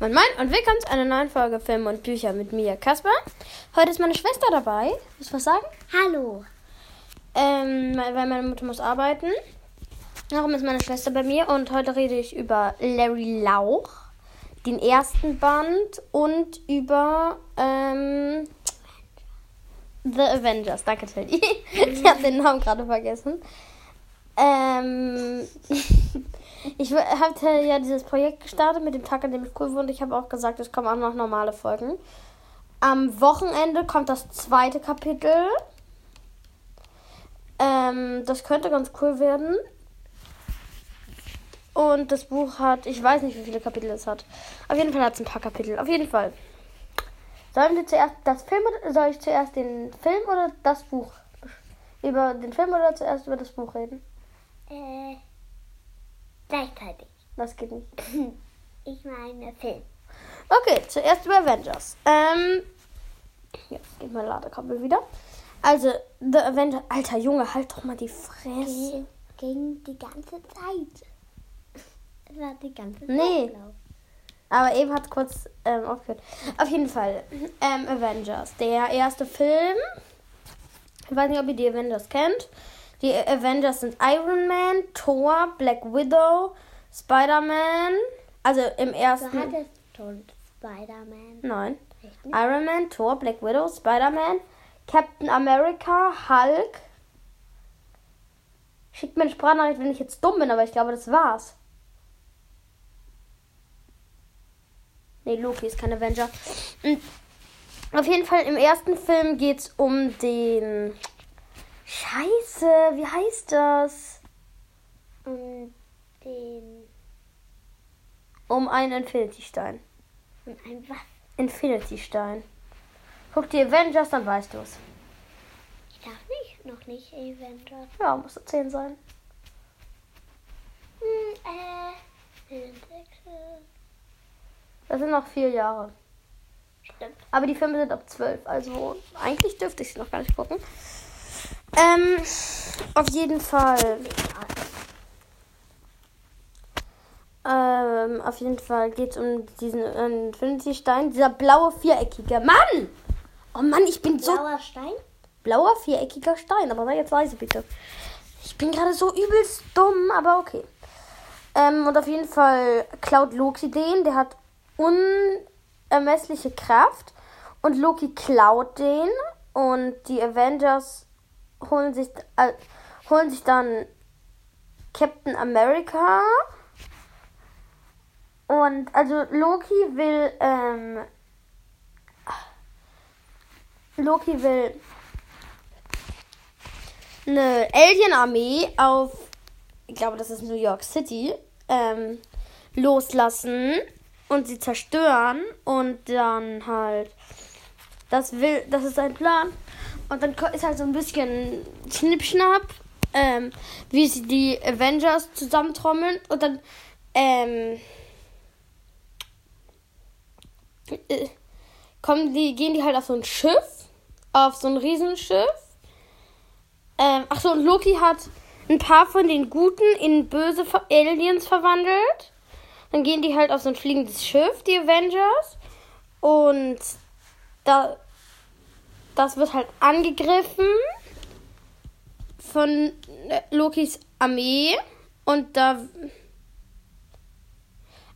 Moin Moin und willkommen zu einer neuen Folge Film und Bücher mit mir, Kasper. Heute ist meine Schwester dabei. Willst du was sagen? Hallo. Ähm, weil meine Mutter muss arbeiten. Darum ist meine Schwester bei mir und heute rede ich über Larry Lauch, den ersten Band und über ähm, The Avengers. Danke, Teddy. ich habe den Namen gerade vergessen. Ähm, ich hatte ja dieses Projekt gestartet mit dem Tag, an dem ich cool wurde. Ich habe auch gesagt, es kommen auch noch normale Folgen. Am Wochenende kommt das zweite Kapitel. Ähm, das könnte ganz cool werden. Und das Buch hat, ich weiß nicht, wie viele Kapitel es hat. Auf jeden Fall hat es ein paar Kapitel. Auf jeden Fall. Sollen wir zuerst das Film soll ich zuerst den Film oder das Buch? Über den Film oder zuerst über das Buch reden? Äh, gleichzeitig. Das geht nicht. Ich meine Film. Okay, zuerst über Avengers. Ähm, jetzt geht mein Ladekabel wieder. Also, The Avengers. Alter Junge, halt doch mal die Fresse. Ging die ganze Zeit. Es war die ganze Zeit. Nee. glaub. Aber eben hat kurz ähm, aufgehört. Auf jeden Fall, ähm, Avengers. Der erste Film. Ich weiß nicht, ob ihr die Avengers kennt. Die Avengers sind Iron Man, Thor, Black Widow, Spider-Man. Also im Du ersten. hattest schon Spider-Man. Nein. Iron Man, Thor, Black Widow, Spider-Man, Captain America, Hulk. Schickt mir eine Sprachnachricht, wenn ich jetzt dumm bin, aber ich glaube, das war's. Nee, Loki ist kein Avenger. Und auf jeden Fall im ersten Film geht's um den. Scheiße, wie heißt das? Und den. Um einen Infinity-Stein. Und ein was? Infinity-Stein. Guck die Avengers, dann weißt du's. Ich darf nicht, noch nicht Avengers. Ja, muss 10 sein. Hm, äh. Das sind noch vier Jahre. Stimmt. Aber die Filme sind ab 12, also eigentlich dürfte ich sie noch gar nicht gucken. Ähm, auf jeden Fall. Ähm, auf jeden Fall geht es um diesen Infinity-Stein. Dieser blaue viereckige. Mann! Oh Mann, ich bin so. Blauer Stein? Blauer viereckiger Stein. Aber sei jetzt leise, bitte. Ich bin gerade so übelst dumm, aber okay. Ähm, und auf jeden Fall klaut Loki den. Der hat unermessliche Kraft. Und Loki klaut den. Und die Avengers holen sich, äh, holen sich dann Captain America. Und also Loki will, ähm, Loki will eine Alien-Armee auf, ich glaube, das ist New York City, ähm, loslassen und sie zerstören und dann halt, das will, das ist sein Plan. Und dann ist halt so ein bisschen Schnippschnapp, ähm, wie sie die Avengers zusammentrommeln und dann, ähm, äh, kommen die, gehen die halt auf so ein Schiff, auf so ein Riesenschiff. Ähm, ach so, und Loki hat ein paar von den Guten in böse Aliens verwandelt. Dann gehen die halt auf so ein fliegendes Schiff, die Avengers. Und da, das wird halt angegriffen von äh, Lokis Armee. Und da.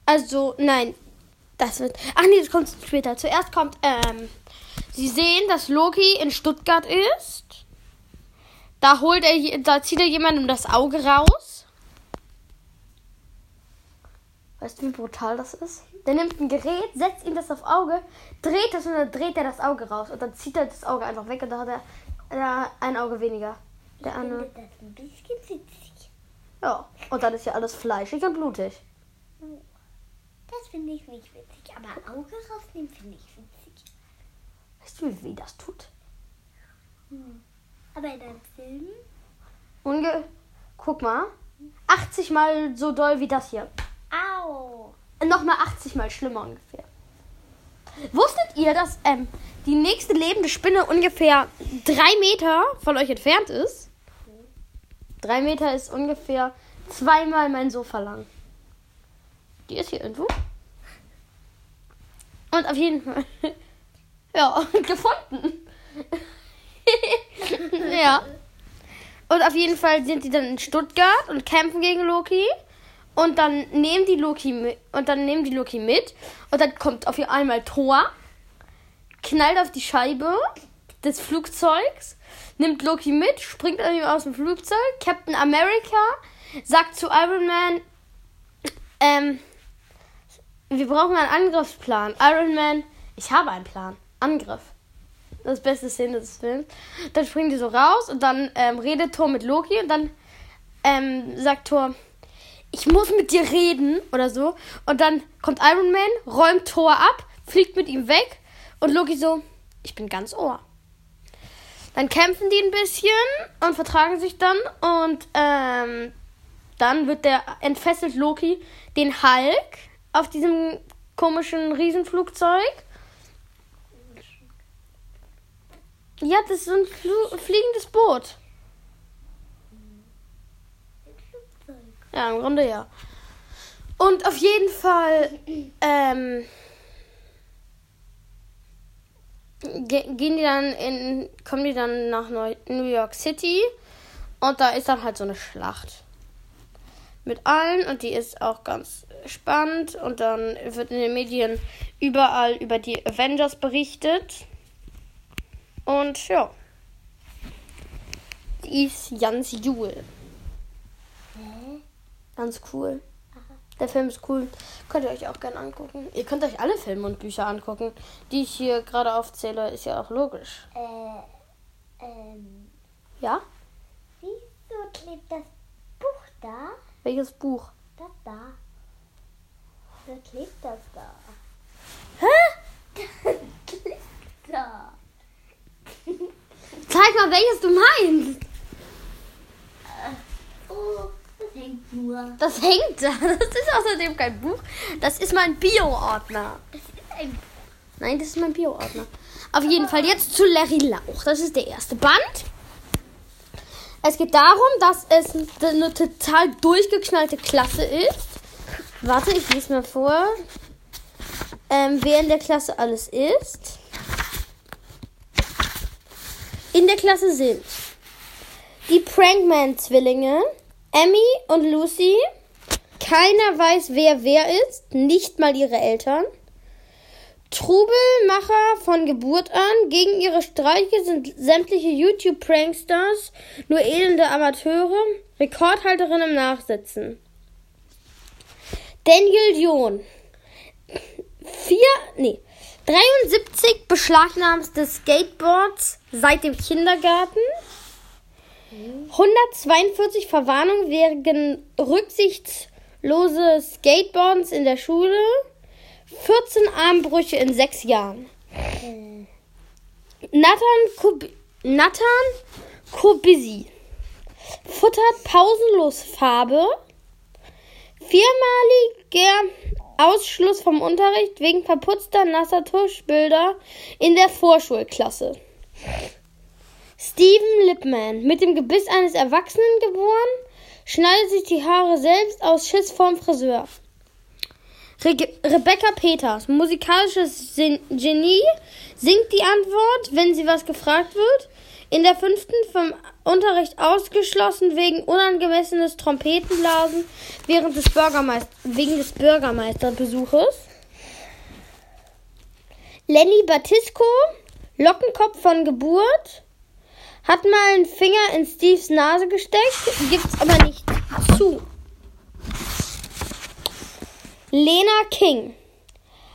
Also, nein. Das wird. Ach nee, das kommt später. Zuerst kommt, ähm. Sie sehen, dass Loki in Stuttgart ist. Da holt er, da zieht er jemandem das Auge raus. Weißt du, wie brutal das ist? Der nimmt ein Gerät, setzt ihm das auf Auge, dreht das und dann dreht er das Auge raus. Und dann zieht er das Auge einfach weg und da hat er äh, ein Auge weniger. Der Ich andere. finde das ein bisschen witzig. Ja. Und dann ist ja alles fleischig und blutig. Das finde ich nicht witzig. Aber Auge rausnehmen finde ich witzig. Weißt du, wie weh das tut? Aber in einem Film? Unge Guck mal. 80 mal so doll wie das hier. Au! Nochmal 80 mal schlimmer ungefähr. Wusstet ihr, dass ähm, die nächste lebende Spinne ungefähr drei Meter von euch entfernt ist? Drei Meter ist ungefähr zweimal mein Sofa lang. Die ist hier irgendwo. Und auf jeden Fall. Ja, gefunden. ja. Und auf jeden Fall sind die dann in Stuttgart und kämpfen gegen Loki. Und dann nehmen die Loki mit, und dann nehmen die Loki mit. Und dann kommt auf einmal Thor, knallt auf die Scheibe des Flugzeugs, nimmt Loki mit, springt aus dem Flugzeug. Captain America sagt zu Iron Man, ähm, wir brauchen einen Angriffsplan. Iron Man, ich habe einen Plan. Angriff. Das beste Szene des Films. Dann springen die so raus und dann ähm, redet Thor mit Loki und dann ähm, sagt Thor, ich muss mit dir reden oder so. Und dann kommt Iron Man, räumt Thor ab, fliegt mit ihm weg und Loki so, ich bin ganz Ohr. Dann kämpfen die ein bisschen und vertragen sich dann und ähm, dann wird der entfesselt Loki den Hulk auf diesem komischen Riesenflugzeug. Ja, das ist so ein Flu fliegendes Boot. Ja, im Grunde ja. Und auf jeden Fall ähm, ge gehen die dann in, kommen die dann nach New York City. Und da ist dann halt so eine Schlacht. Mit allen und die ist auch ganz spannend. Und dann wird in den Medien überall über die Avengers berichtet. Und ja, die ist ganz Jule. Ganz cool. Der Film ist cool. Könnt ihr euch auch gerne angucken. Ihr könnt euch alle Filme und Bücher angucken, die ich hier gerade aufzähle. Ist ja auch logisch. Äh, ähm, Ja? wieso klebt das Buch da? Welches Buch? Das da. Wieso klebt das da? Hä? klebt da. Zeig mal, welches du meinst. Oh, das nur. Das hängt da. Das ist außerdem kein Buch. Das ist mein Bio-Ordner. Das ist ein Nein, das ist mein Bio-Ordner. Auf jeden Fall jetzt zu Larry Lauch. Das ist der erste Band. Es geht darum, dass es eine total durchgeknallte Klasse ist. Warte, ich lese mal vor, ähm, wer in der Klasse alles ist. In der Klasse sind die Prankman-Zwillinge, Emmy und Lucy. Keiner weiß, wer wer ist, nicht mal ihre Eltern. Trubelmacher von Geburt an. Gegen ihre Streiche sind sämtliche YouTube-Prankstars nur elende Amateure, Rekordhalterin im Nachsitzen. Daniel John. Vier, nee, 73 beschlagnahmte Skateboards seit dem Kindergarten. 142 Verwarnungen wegen rücksichtslose Skateboards in der Schule. 14 Armbrüche in sechs Jahren. Nathan, Kub Nathan Kubisi futtert pausenlos Farbe. Viermaliger Ausschluss vom Unterricht wegen verputzter nasser Tuschbilder in der Vorschulklasse. Steven Lipman, mit dem Gebiss eines Erwachsenen geboren, schneidet sich die Haare selbst aus Schiss vorm Friseur. Re Rebecca Peters, musikalisches Genie, singt die Antwort, wenn sie was gefragt wird. In der fünften vom Unterricht ausgeschlossen wegen unangemessenes Trompetenblasen während des Bürgermeist wegen des Bürgermeisterbesuches. Lenny Batisco, Lockenkopf von Geburt, hat mal einen Finger in Steves Nase gesteckt, gibt's aber nicht zu. Lena King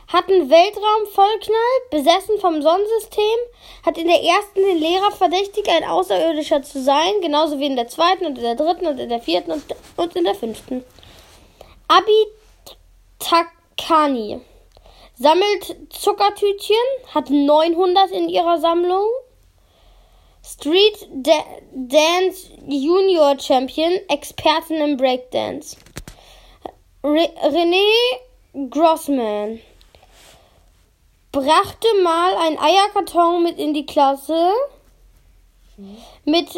hat einen Weltraumvollknall, besessen vom Sonnensystem, hat in der ersten den Lehrer verdächtigt, ein Außerirdischer zu sein, genauso wie in der zweiten und in der dritten und in der vierten und, und in der fünften. Abi Takani sammelt Zuckertütchen, hat 900 in ihrer Sammlung. Street Da- Dance Junior Champion, Expertin im Breakdance. Re René Grossman brachte mal einen Eierkarton mit in die Klasse mit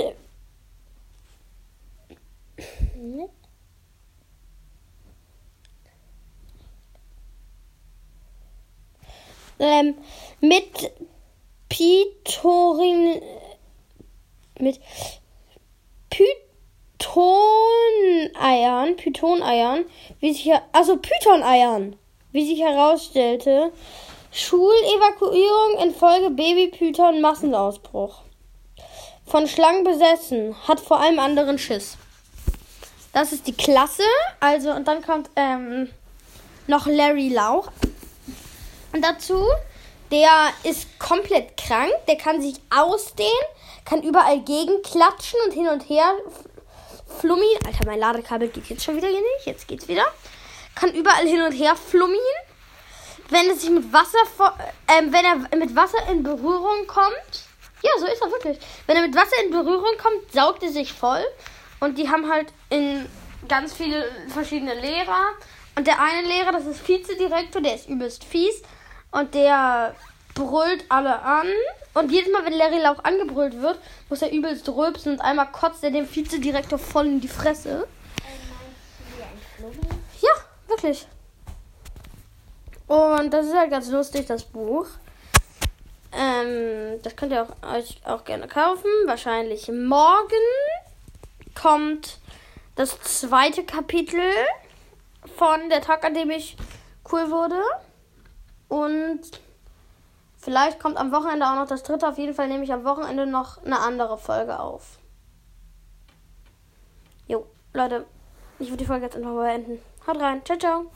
ähm, mit Pitorin mit Pythoneiern, Pythoneiern, wie sich also Pythoneiern, wie sich herausstellte, Schulevakuierung infolge Babypython Massenausbruch. Von Schlangen besessen, hat vor allem anderen Schiss. Das ist die Klasse. Also, und dann kommt ähm, noch Larry Lauch. Und dazu, der ist komplett krank, der kann sich ausdehnen, kann überall gegenklatschen und hin und her flummin. Alter, mein Ladekabel geht jetzt schon wieder hier nicht. Jetzt geht's wieder. Kann überall hin und her flummin. Wenn es sich mit Wasser, ähm, wenn er mit Wasser in Berührung kommt. Ja, so ist er wirklich. Wenn er mit Wasser in Berührung kommt, saugt er sich voll. Und die haben halt in ganz viele verschiedene Lehrer. Und der eine Lehrer, das ist Vizedirektor, der ist übelst fies. Und der brüllt alle an. Und jedes Mal, wenn Larry Lauch angebrüllt wird, muss er übelst rülpsen und einmal kotzt er dem Vizedirektor voll in die Fresse. Ja, wirklich. Und das ist halt ganz lustig, das Buch. Ähm, das könnt ihr auch, euch auch gerne kaufen. Wahrscheinlich morgen kommt das zweite Kapitel von der Tag, an dem ich cool wurde. Und vielleicht kommt am Wochenende auch noch das dritte. Auf jeden Fall nehme ich am Wochenende noch eine andere Folge auf. Jo, Leute, ich würde die Folge jetzt einfach beenden. Haut rein. Ciao, ciao.